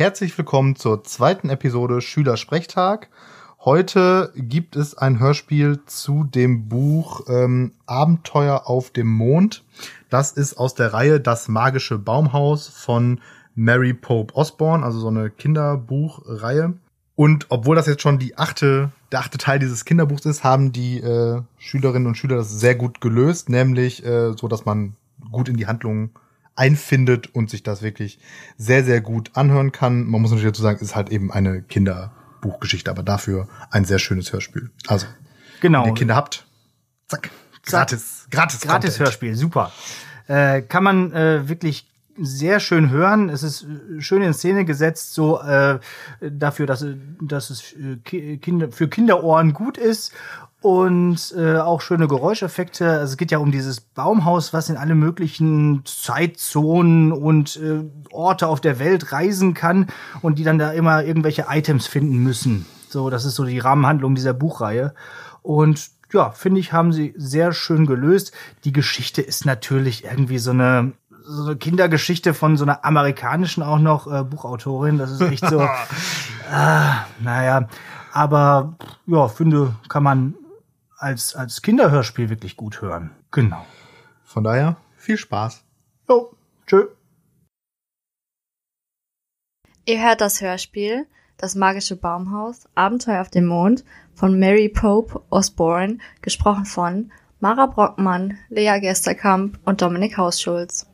Herzlich willkommen zur zweiten Episode Schülersprechtag. Heute gibt es ein Hörspiel zu dem Buch ähm, Abenteuer auf dem Mond. Das ist aus der Reihe Das magische Baumhaus von Mary Pope Osborne, also so eine Kinderbuchreihe. Und obwohl das jetzt schon die achte, der achte Teil dieses Kinderbuchs ist, haben die äh, Schülerinnen und Schüler das sehr gut gelöst, nämlich äh, so, dass man gut in die Handlung einfindet und sich das wirklich sehr, sehr gut anhören kann. Man muss natürlich dazu sagen, es ist halt eben eine Kinderbuchgeschichte, aber dafür ein sehr schönes Hörspiel. Also, genau. wenn ihr Kinder habt, zack, gratis, gratis, gratis Hörspiel, super. Äh, kann man äh, wirklich sehr schön hören. Es ist äh, schön in Szene gesetzt, so äh, dafür, dass, dass es äh, Kinder, für Kinderohren gut ist und äh, auch schöne Geräuscheffekte. Also es geht ja um dieses Baumhaus, was in alle möglichen Zeitzonen und äh, Orte auf der Welt reisen kann und die dann da immer irgendwelche Items finden müssen. So, das ist so die Rahmenhandlung dieser Buchreihe. Und ja, finde ich, haben sie sehr schön gelöst. Die Geschichte ist natürlich irgendwie so eine so eine Kindergeschichte von so einer amerikanischen auch noch äh, Buchautorin. Das ist echt so. äh, naja, aber ja, finde, kann man als, als Kinderhörspiel wirklich gut hören. Genau. Von daher viel Spaß. Jo, tschö. Ihr hört das Hörspiel Das magische Baumhaus, Abenteuer auf dem Mond von Mary Pope Osborne, gesprochen von Mara Brockmann, Lea Gesterkamp und Dominik Hausschulz.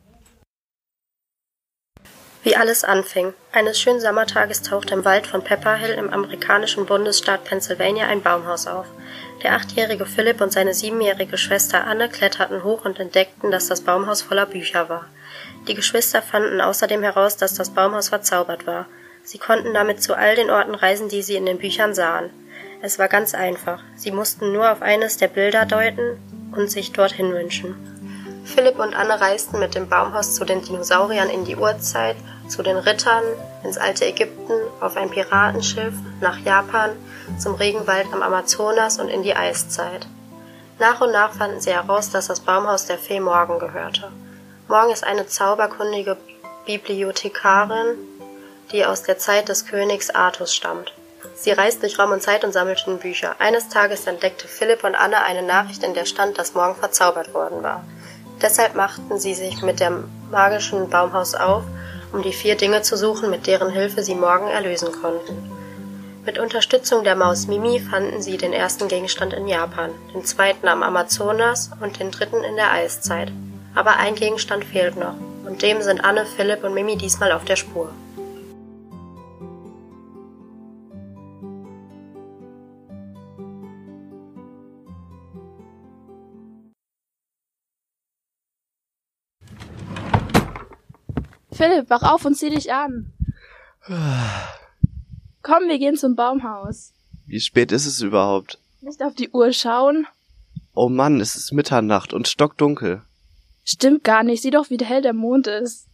Wie alles anfing. Eines schönen Sommertages tauchte im Wald von Pepperhill im amerikanischen Bundesstaat Pennsylvania ein Baumhaus auf. Der achtjährige Philipp und seine siebenjährige Schwester Anne kletterten hoch und entdeckten, dass das Baumhaus voller Bücher war. Die Geschwister fanden außerdem heraus, dass das Baumhaus verzaubert war. Sie konnten damit zu all den Orten reisen, die sie in den Büchern sahen. Es war ganz einfach. Sie mussten nur auf eines der Bilder deuten und sich dorthin wünschen. Philipp und Anne reisten mit dem Baumhaus zu den Dinosauriern in die Urzeit, zu den Rittern, ins alte Ägypten, auf ein Piratenschiff, nach Japan, zum Regenwald am Amazonas und in die Eiszeit. Nach und nach fanden sie heraus, dass das Baumhaus der Fee Morgen gehörte. Morgen ist eine zauberkundige Bibliothekarin, die aus der Zeit des Königs Artus stammt. Sie reist durch Raum und Zeit und sammelte Bücher. Eines Tages entdeckte Philipp und Anne eine Nachricht, in der stand, dass morgen verzaubert worden war. Deshalb machten sie sich mit dem magischen Baumhaus auf, um die vier Dinge zu suchen, mit deren Hilfe sie morgen erlösen konnten. Mit Unterstützung der Maus Mimi fanden sie den ersten Gegenstand in Japan, den zweiten am Amazonas und den dritten in der Eiszeit. Aber ein Gegenstand fehlt noch, und dem sind Anne, Philipp und Mimi diesmal auf der Spur. Philipp, wach auf und zieh dich an. Komm, wir gehen zum Baumhaus. Wie spät ist es überhaupt? Nicht auf die Uhr schauen. Oh Mann, es ist Mitternacht und stockdunkel. Stimmt gar nicht. Sieh doch, wie hell der Mond ist.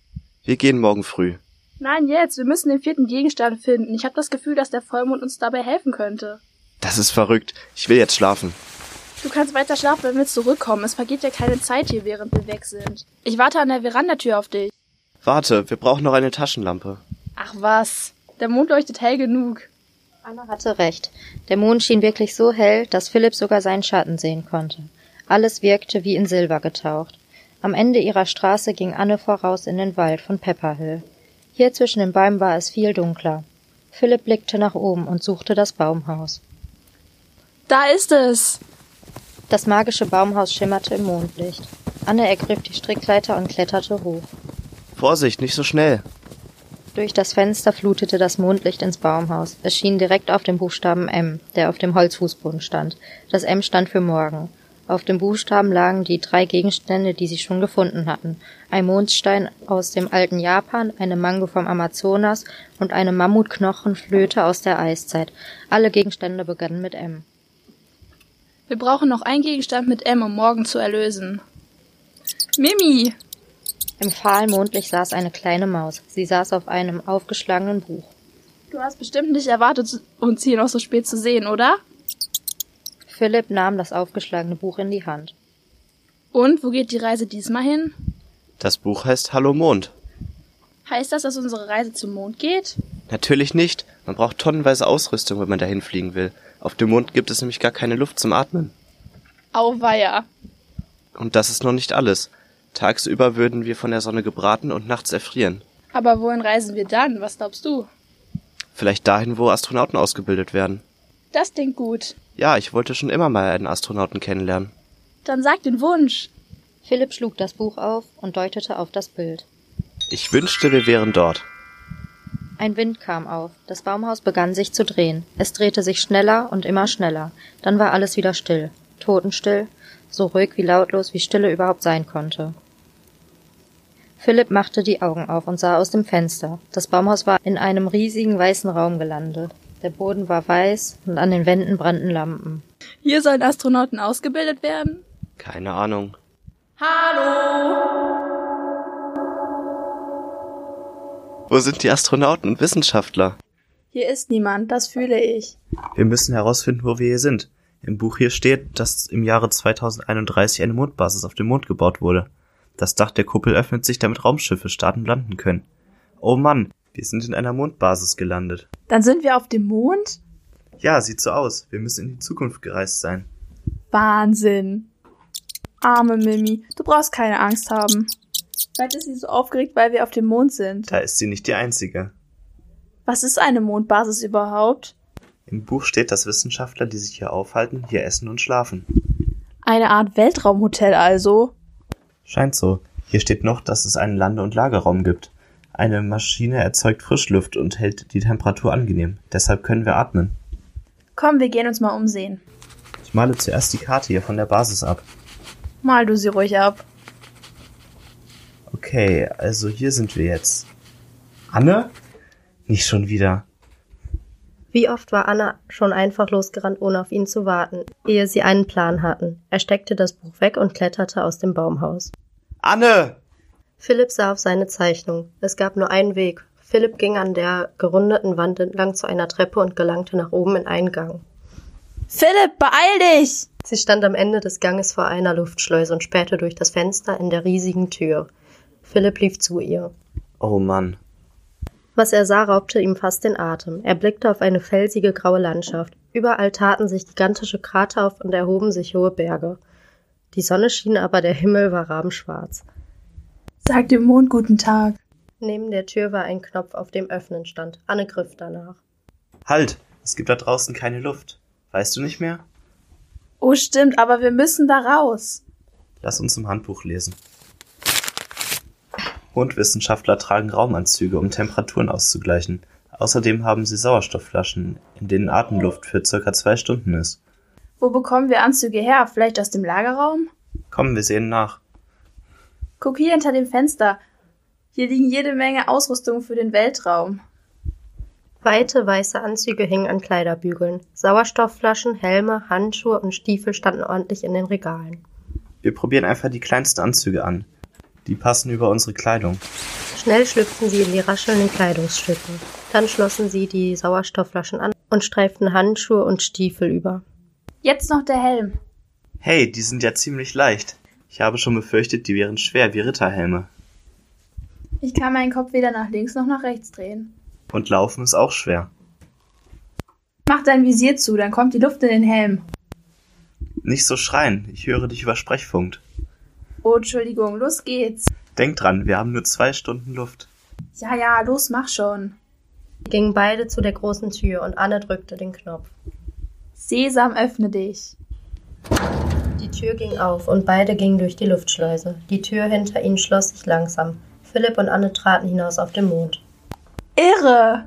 Wir gehen morgen früh. Nein, jetzt. Wir müssen den vierten Gegenstand finden. Ich habe das Gefühl, dass der Vollmond uns dabei helfen könnte. Das ist verrückt. Ich will jetzt schlafen. Du kannst weiter schlafen, wenn wir zurückkommen. Es vergeht ja keine Zeit hier, während wir weg sind. Ich warte an der Verandatür auf dich. Warte, wir brauchen noch eine Taschenlampe. Ach was, der Mond leuchtet hell genug. Anna hatte recht. Der Mond schien wirklich so hell, dass Philipp sogar seinen Schatten sehen konnte. Alles wirkte wie in Silber getaucht. Am Ende ihrer Straße ging Anne voraus in den Wald von Pepperhill. Hier zwischen den Bäumen war es viel dunkler. Philipp blickte nach oben und suchte das Baumhaus. Da ist es! Das magische Baumhaus schimmerte im Mondlicht. Anne ergriff die Strickleiter und kletterte hoch. Vorsicht, nicht so schnell. Durch das Fenster flutete das Mondlicht ins Baumhaus. Es schien direkt auf dem Buchstaben M, der auf dem Holzfußboden stand. Das M stand für morgen. Auf dem Buchstaben lagen die drei Gegenstände, die sie schon gefunden hatten. Ein Mondstein aus dem alten Japan, eine Mango vom Amazonas und eine Mammutknochenflöte aus der Eiszeit. Alle Gegenstände begannen mit M. Wir brauchen noch einen Gegenstand mit M, um morgen zu erlösen. Mimi! Im fahlen Mondlicht saß eine kleine Maus. Sie saß auf einem aufgeschlagenen Buch. Du hast bestimmt nicht erwartet, uns hier noch so spät zu sehen, oder? Philipp nahm das aufgeschlagene Buch in die Hand. Und wo geht die Reise diesmal hin? Das Buch heißt Hallo Mond. Heißt das, dass unsere Reise zum Mond geht? Natürlich nicht. Man braucht tonnenweise Ausrüstung, wenn man dahin fliegen will. Auf dem Mond gibt es nämlich gar keine Luft zum Atmen. Auweia. Und das ist noch nicht alles. Tagsüber würden wir von der Sonne gebraten und nachts erfrieren. Aber wohin reisen wir dann? Was glaubst du? Vielleicht dahin, wo Astronauten ausgebildet werden. Das klingt gut. Ja, ich wollte schon immer mal einen Astronauten kennenlernen. Dann sag den Wunsch. Philipp schlug das Buch auf und deutete auf das Bild. Ich wünschte, wir wären dort. Ein Wind kam auf. Das Baumhaus begann sich zu drehen. Es drehte sich schneller und immer schneller. Dann war alles wieder still. Totenstill. So ruhig wie lautlos, wie Stille überhaupt sein konnte. Philipp machte die Augen auf und sah aus dem Fenster. Das Baumhaus war in einem riesigen weißen Raum gelandet. Der Boden war weiß und an den Wänden brannten Lampen. Hier sollen Astronauten ausgebildet werden? Keine Ahnung. Hallo! Wo sind die Astronauten und Wissenschaftler? Hier ist niemand, das fühle ich. Wir müssen herausfinden, wo wir hier sind. Im Buch hier steht, dass im Jahre 2031 eine Mondbasis auf dem Mond gebaut wurde. Das Dach der Kuppel öffnet sich, damit Raumschiffe starten und landen können. Oh Mann, wir sind in einer Mondbasis gelandet. Dann sind wir auf dem Mond? Ja, sieht so aus. Wir müssen in die Zukunft gereist sein. Wahnsinn. Arme Mimi, du brauchst keine Angst haben. Vielleicht ist sie so aufgeregt, weil wir auf dem Mond sind. Da ist sie nicht die einzige. Was ist eine Mondbasis überhaupt? Im Buch steht, dass Wissenschaftler, die sich hier aufhalten, hier essen und schlafen. Eine Art Weltraumhotel also? Scheint so. Hier steht noch, dass es einen Lande- und Lagerraum gibt. Eine Maschine erzeugt Frischluft und hält die Temperatur angenehm. Deshalb können wir atmen. Komm, wir gehen uns mal umsehen. Ich male zuerst die Karte hier von der Basis ab. Mal du sie ruhig ab. Okay, also hier sind wir jetzt. Anne? Nicht schon wieder. Wie oft war Anna schon einfach losgerannt, ohne auf ihn zu warten, ehe sie einen Plan hatten. Er steckte das Buch weg und kletterte aus dem Baumhaus. Anne! Philipp sah auf seine Zeichnung. Es gab nur einen Weg. Philipp ging an der gerundeten Wand entlang zu einer Treppe und gelangte nach oben in einen Gang. Philipp, beeil dich! Sie stand am Ende des Ganges vor einer Luftschleuse und spähte durch das Fenster in der riesigen Tür. Philipp lief zu ihr. Oh Mann. Was er sah, raubte ihm fast den Atem. Er blickte auf eine felsige graue Landschaft. Überall taten sich gigantische Krater auf und erhoben sich hohe Berge. Die Sonne schien, aber der Himmel war rabenschwarz. Sag dem Mond guten Tag. Neben der Tür war ein Knopf, auf dem Öffnen stand. Anne griff danach. Halt! Es gibt da draußen keine Luft. Weißt du nicht mehr? Oh, stimmt, aber wir müssen da raus. Lass uns im Handbuch lesen. Mondwissenschaftler tragen Raumanzüge, um Temperaturen auszugleichen. Außerdem haben sie Sauerstoffflaschen, in denen Atemluft für circa zwei Stunden ist. Wo bekommen wir Anzüge her? Vielleicht aus dem Lagerraum? Komm, wir sehen nach. Guck hier hinter dem Fenster. Hier liegen jede Menge Ausrüstung für den Weltraum. Weite weiße Anzüge hingen an Kleiderbügeln. Sauerstoffflaschen, Helme, Handschuhe und Stiefel standen ordentlich in den Regalen. Wir probieren einfach die kleinsten Anzüge an. Die passen über unsere Kleidung. Schnell schlüpften sie in die raschelnden Kleidungsstücke. Dann schlossen sie die Sauerstoffflaschen an und streiften Handschuhe und Stiefel über. Jetzt noch der Helm. Hey, die sind ja ziemlich leicht. Ich habe schon befürchtet, die wären schwer wie Ritterhelme. Ich kann meinen Kopf weder nach links noch nach rechts drehen. Und laufen ist auch schwer. Mach dein Visier zu, dann kommt die Luft in den Helm. Nicht so schreien, ich höre dich über Sprechfunk. Oh, Entschuldigung, los geht's. Denk dran, wir haben nur zwei Stunden Luft. Ja, ja, los, mach schon. Gingen beide zu der großen Tür und Anne drückte den Knopf. Sesam, öffne dich. Die Tür ging auf und beide gingen durch die Luftschleuse. Die Tür hinter ihnen schloss sich langsam. Philipp und Anne traten hinaus auf den Mond. Irre!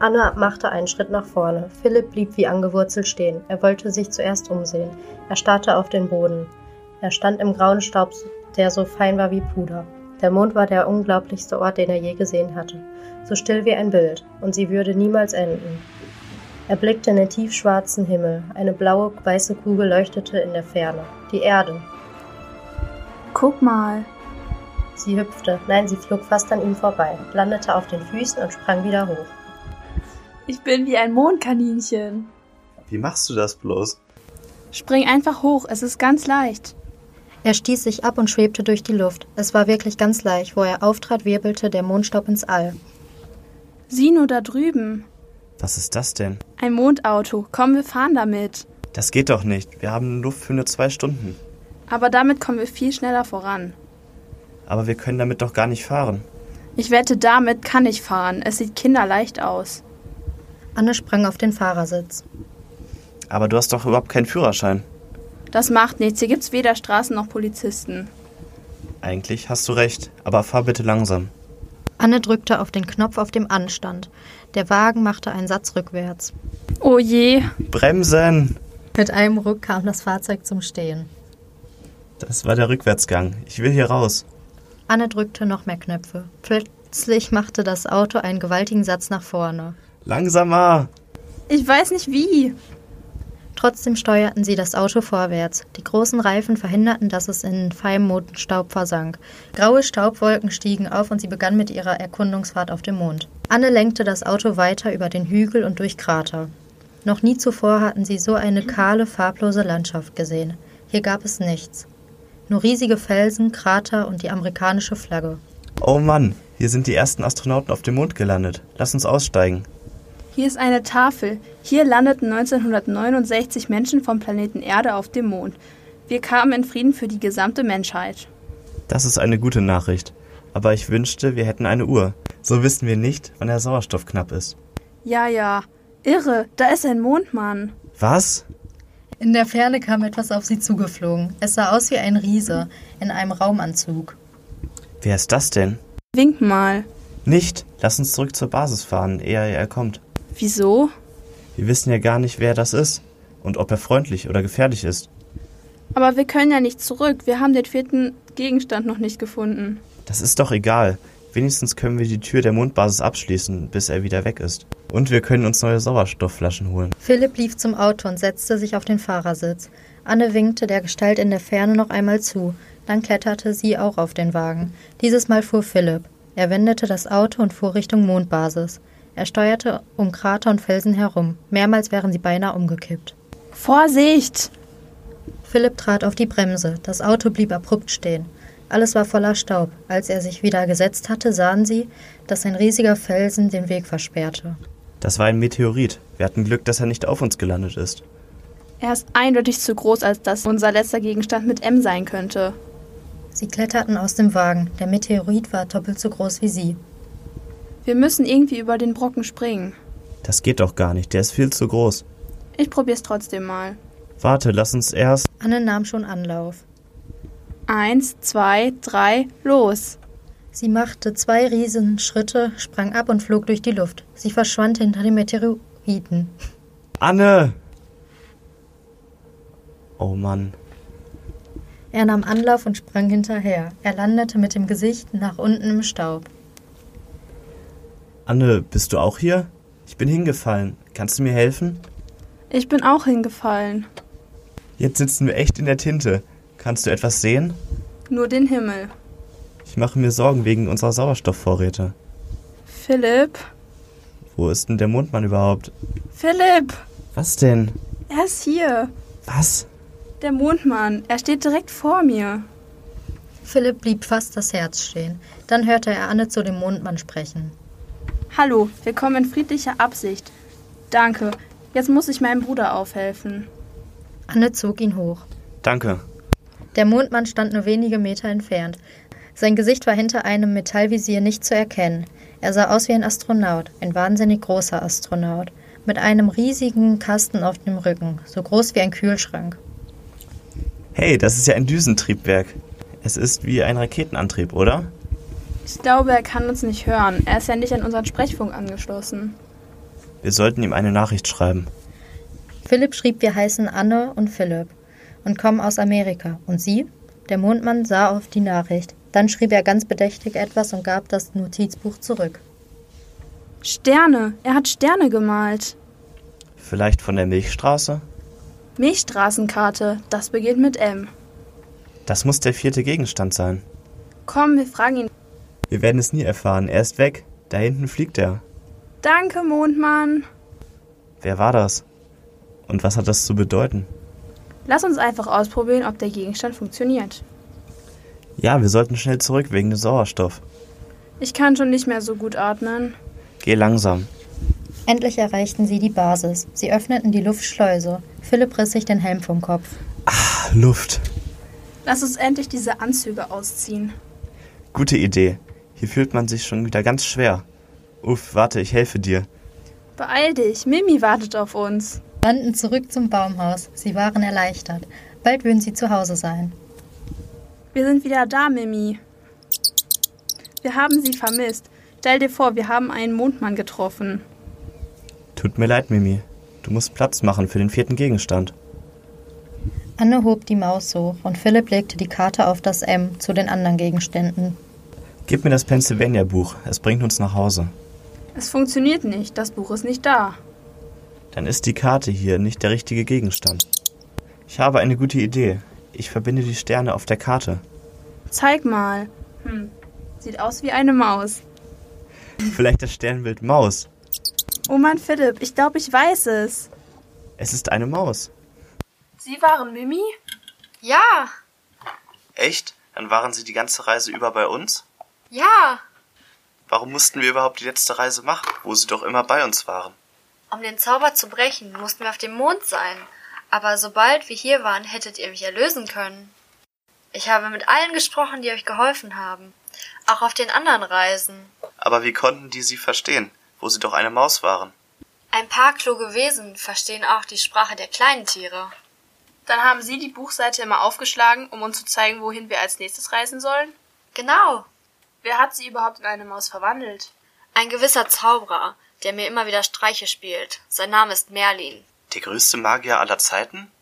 Anna machte einen Schritt nach vorne. Philipp blieb wie angewurzelt stehen. Er wollte sich zuerst umsehen. Er starrte auf den Boden. Er stand im grauen Staub, der so fein war wie Puder. Der Mond war der unglaublichste Ort, den er je gesehen hatte. So still wie ein Bild, und sie würde niemals enden. Er blickte in den tiefschwarzen Himmel. Eine blaue, weiße Kugel leuchtete in der Ferne. Die Erde. Guck mal. Sie hüpfte, nein, sie flog fast an ihm vorbei, landete auf den Füßen und sprang wieder hoch. Ich bin wie ein Mondkaninchen. Wie machst du das bloß? Spring einfach hoch, es ist ganz leicht. Er stieß sich ab und schwebte durch die Luft. Es war wirklich ganz leicht. Wo er auftrat, wirbelte der Mondstaub ins All. Sieh nur da drüben. Was ist das denn? Ein Mondauto. Komm, wir fahren damit. Das geht doch nicht. Wir haben Luft für nur zwei Stunden. Aber damit kommen wir viel schneller voran. Aber wir können damit doch gar nicht fahren. Ich wette, damit kann ich fahren. Es sieht kinderleicht aus. Anne sprang auf den Fahrersitz. Aber du hast doch überhaupt keinen Führerschein. Das macht nichts. Hier gibt's weder Straßen noch Polizisten. Eigentlich hast du recht, aber fahr bitte langsam. Anne drückte auf den Knopf auf dem Anstand. Der Wagen machte einen Satz rückwärts. Oh je. Bremsen! Mit einem Ruck kam das Fahrzeug zum Stehen. Das war der Rückwärtsgang. Ich will hier raus. Anne drückte noch mehr Knöpfe. Plötzlich machte das Auto einen gewaltigen Satz nach vorne. Langsamer! Ich weiß nicht wie. Trotzdem steuerten sie das Auto vorwärts. Die großen Reifen verhinderten, dass es in feinem Modenstaub versank. Graue Staubwolken stiegen auf und sie begann mit ihrer Erkundungsfahrt auf dem Mond. Anne lenkte das Auto weiter über den Hügel und durch Krater. Noch nie zuvor hatten sie so eine kahle, farblose Landschaft gesehen. Hier gab es nichts. Nur riesige Felsen, Krater und die amerikanische Flagge. Oh Mann, hier sind die ersten Astronauten auf dem Mond gelandet. Lass uns aussteigen. Hier ist eine Tafel. Hier landeten 1969 Menschen vom Planeten Erde auf dem Mond. Wir kamen in Frieden für die gesamte Menschheit. Das ist eine gute Nachricht. Aber ich wünschte, wir hätten eine Uhr. So wissen wir nicht, wann der Sauerstoff knapp ist. Ja, ja. Irre, da ist ein Mondmann. Was? In der Ferne kam etwas auf sie zugeflogen. Es sah aus wie ein Riese in einem Raumanzug. Wer ist das denn? Wink mal. Nicht. Lass uns zurück zur Basis fahren, ehe er kommt. Wieso? Wir wissen ja gar nicht, wer das ist und ob er freundlich oder gefährlich ist. Aber wir können ja nicht zurück. Wir haben den vierten Gegenstand noch nicht gefunden. Das ist doch egal. Wenigstens können wir die Tür der Mondbasis abschließen, bis er wieder weg ist. Und wir können uns neue Sauerstoffflaschen holen. Philipp lief zum Auto und setzte sich auf den Fahrersitz. Anne winkte der Gestalt in der Ferne noch einmal zu. Dann kletterte sie auch auf den Wagen. Dieses Mal fuhr Philipp. Er wendete das Auto und fuhr Richtung Mondbasis. Er steuerte um Krater und Felsen herum. Mehrmals wären sie beinahe umgekippt. Vorsicht! Philipp trat auf die Bremse. Das Auto blieb abrupt stehen. Alles war voller Staub. Als er sich wieder gesetzt hatte, sahen sie, dass ein riesiger Felsen den Weg versperrte. Das war ein Meteorit. Wir hatten Glück, dass er nicht auf uns gelandet ist. Er ist eindeutig zu groß, als dass unser letzter Gegenstand mit M sein könnte. Sie kletterten aus dem Wagen. Der Meteorit war doppelt so groß wie sie. Wir müssen irgendwie über den Brocken springen. Das geht doch gar nicht. Der ist viel zu groß. Ich probier's trotzdem mal. Warte, lass uns erst. Anne nahm schon Anlauf. Eins, zwei, drei, los! Sie machte zwei riesen Schritte, sprang ab und flog durch die Luft. Sie verschwand hinter dem Meteoriten. Anne! Oh Mann. Er nahm Anlauf und sprang hinterher. Er landete mit dem Gesicht nach unten im Staub. Anne, bist du auch hier? Ich bin hingefallen. Kannst du mir helfen? Ich bin auch hingefallen. Jetzt sitzen wir echt in der Tinte. Kannst du etwas sehen? Nur den Himmel. Ich mache mir Sorgen wegen unserer Sauerstoffvorräte. Philipp? Wo ist denn der Mondmann überhaupt? Philipp! Was denn? Er ist hier. Was? Der Mondmann. Er steht direkt vor mir. Philipp blieb fast das Herz stehen. Dann hörte er Anne zu dem Mondmann sprechen. Hallo, wir kommen in friedlicher Absicht. Danke. Jetzt muss ich meinem Bruder aufhelfen. Anne zog ihn hoch. Danke. Der Mondmann stand nur wenige Meter entfernt. Sein Gesicht war hinter einem Metallvisier nicht zu erkennen. Er sah aus wie ein Astronaut, ein wahnsinnig großer Astronaut, mit einem riesigen Kasten auf dem Rücken, so groß wie ein Kühlschrank. Hey, das ist ja ein Düsentriebwerk. Es ist wie ein Raketenantrieb, oder? Ich glaube, er kann uns nicht hören. Er ist ja nicht an unseren Sprechfunk angeschlossen. Wir sollten ihm eine Nachricht schreiben. Philipp schrieb, wir heißen Anne und Philipp und kommen aus Amerika. Und Sie? Der Mondmann sah auf die Nachricht. Dann schrieb er ganz bedächtig etwas und gab das Notizbuch zurück. Sterne. Er hat Sterne gemalt. Vielleicht von der Milchstraße? Milchstraßenkarte. Das beginnt mit M. Das muss der vierte Gegenstand sein. Komm, wir fragen ihn. Wir werden es nie erfahren. Er ist weg. Da hinten fliegt er. Danke, Mondmann. Wer war das? Und was hat das zu bedeuten? Lass uns einfach ausprobieren, ob der Gegenstand funktioniert. Ja, wir sollten schnell zurück wegen dem Sauerstoff. Ich kann schon nicht mehr so gut atmen. Geh langsam. Endlich erreichten sie die Basis. Sie öffneten die Luftschleuse. Philipp riss sich den Helm vom Kopf. Ah, Luft. Lass uns endlich diese Anzüge ausziehen. Gute Idee. Hier fühlt man sich schon wieder ganz schwer. Uff, warte, ich helfe dir. Beeil dich, Mimi wartet auf uns. Rannten zurück zum Baumhaus. Sie waren erleichtert. Bald würden sie zu Hause sein. Wir sind wieder da, Mimi. Wir haben sie vermisst. Stell dir vor, wir haben einen Mondmann getroffen. Tut mir leid, Mimi. Du musst Platz machen für den vierten Gegenstand. Anne hob die Maus hoch und Philipp legte die Karte auf das M zu den anderen Gegenständen. Gib mir das Pennsylvania-Buch. Es bringt uns nach Hause. Es funktioniert nicht, das Buch ist nicht da. Dann ist die Karte hier nicht der richtige Gegenstand. Ich habe eine gute Idee. Ich verbinde die Sterne auf der Karte. Zeig mal. Hm, sieht aus wie eine Maus. Vielleicht das Sternbild Maus. Oh Mann, Philipp, ich glaube, ich weiß es. Es ist eine Maus. Sie waren Mimi? Ja, Echt? Dann waren sie die ganze Reise über bei uns? Ja. Warum mussten wir überhaupt die letzte Reise machen, wo sie doch immer bei uns waren? Um den Zauber zu brechen, mussten wir auf dem Mond sein. Aber sobald wir hier waren, hättet ihr mich erlösen können. Ich habe mit allen gesprochen, die euch geholfen haben. Auch auf den anderen Reisen. Aber wie konnten die sie verstehen, wo sie doch eine Maus waren? Ein paar kluge Wesen verstehen auch die Sprache der kleinen Tiere. Dann haben Sie die Buchseite immer aufgeschlagen, um uns zu zeigen, wohin wir als nächstes reisen sollen? Genau. Wer hat Sie überhaupt in eine Maus verwandelt? Ein gewisser Zauberer, der mir immer wieder Streiche spielt. Sein Name ist Merlin. Der größte Magier aller Zeiten?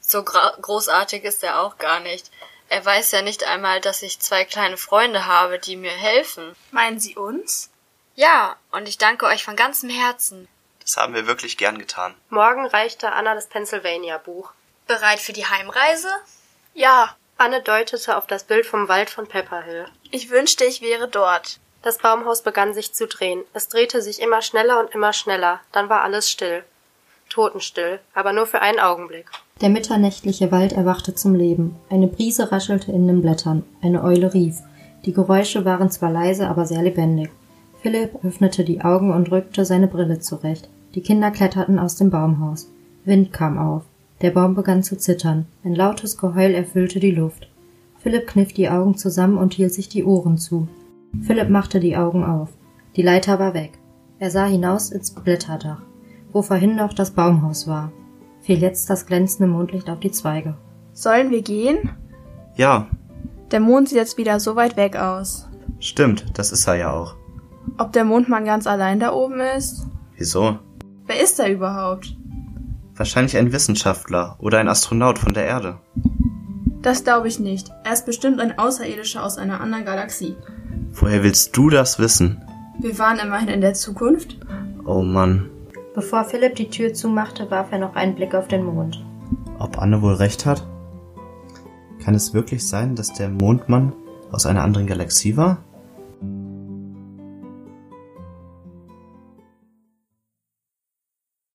So gra- großartig ist er auch gar nicht. Er weiß ja nicht einmal, dass ich zwei kleine Freunde habe, die mir helfen. Meinen Sie uns? Ja, und ich danke euch von ganzem Herzen. Das haben wir wirklich gern getan. Morgen reichte Anna das Pennsylvania-Buch. Bereit für die Heimreise? Ja, Anne deutete auf das Bild vom Wald von Pepperhill. ich wünschte, ich wäre dort. Das Baumhaus begann sich zu drehen. Es drehte sich immer schneller und immer schneller. Dann war alles still. Totenstill, aber nur für einen Augenblick. Der mitternächtliche Wald erwachte zum Leben. Eine Brise raschelte in den Blättern. Eine Eule rief. Die Geräusche waren zwar leise, aber sehr lebendig. Philipp öffnete die Augen und rückte seine Brille zurecht. Die Kinder kletterten aus dem Baumhaus. Wind kam auf. Der Baum begann zu zittern. Ein lautes Geheul erfüllte die Luft. Philipp kniff die Augen zusammen und hielt sich die Ohren zu. Philipp machte die Augen auf. Die Leiter war weg. Er sah hinaus ins Blätterdach, wo vorhin noch das Baumhaus war. Fiel jetzt das glänzende Mondlicht auf die Zweige. Sollen wir gehen? Ja, Der Mond sieht jetzt wieder so weit weg aus. stimmt, das ist er ja auch. Ob der Mondmann ganz allein da oben ist? Wieso? Wer ist er überhaupt? Wahrscheinlich ein Wissenschaftler oder ein Astronaut von der Erde. Das glaube ich nicht. Er ist bestimmt ein Außerirdischer aus einer anderen Galaxie. Woher willst du das wissen? Wir waren immerhin in der Zukunft. Oh Mann. Bevor Philipp die Tür zumachte, warf er noch einen Blick auf den Mond. Ob Anne wohl recht hat? Kann es wirklich sein, dass der Mondmann aus einer anderen Galaxie war?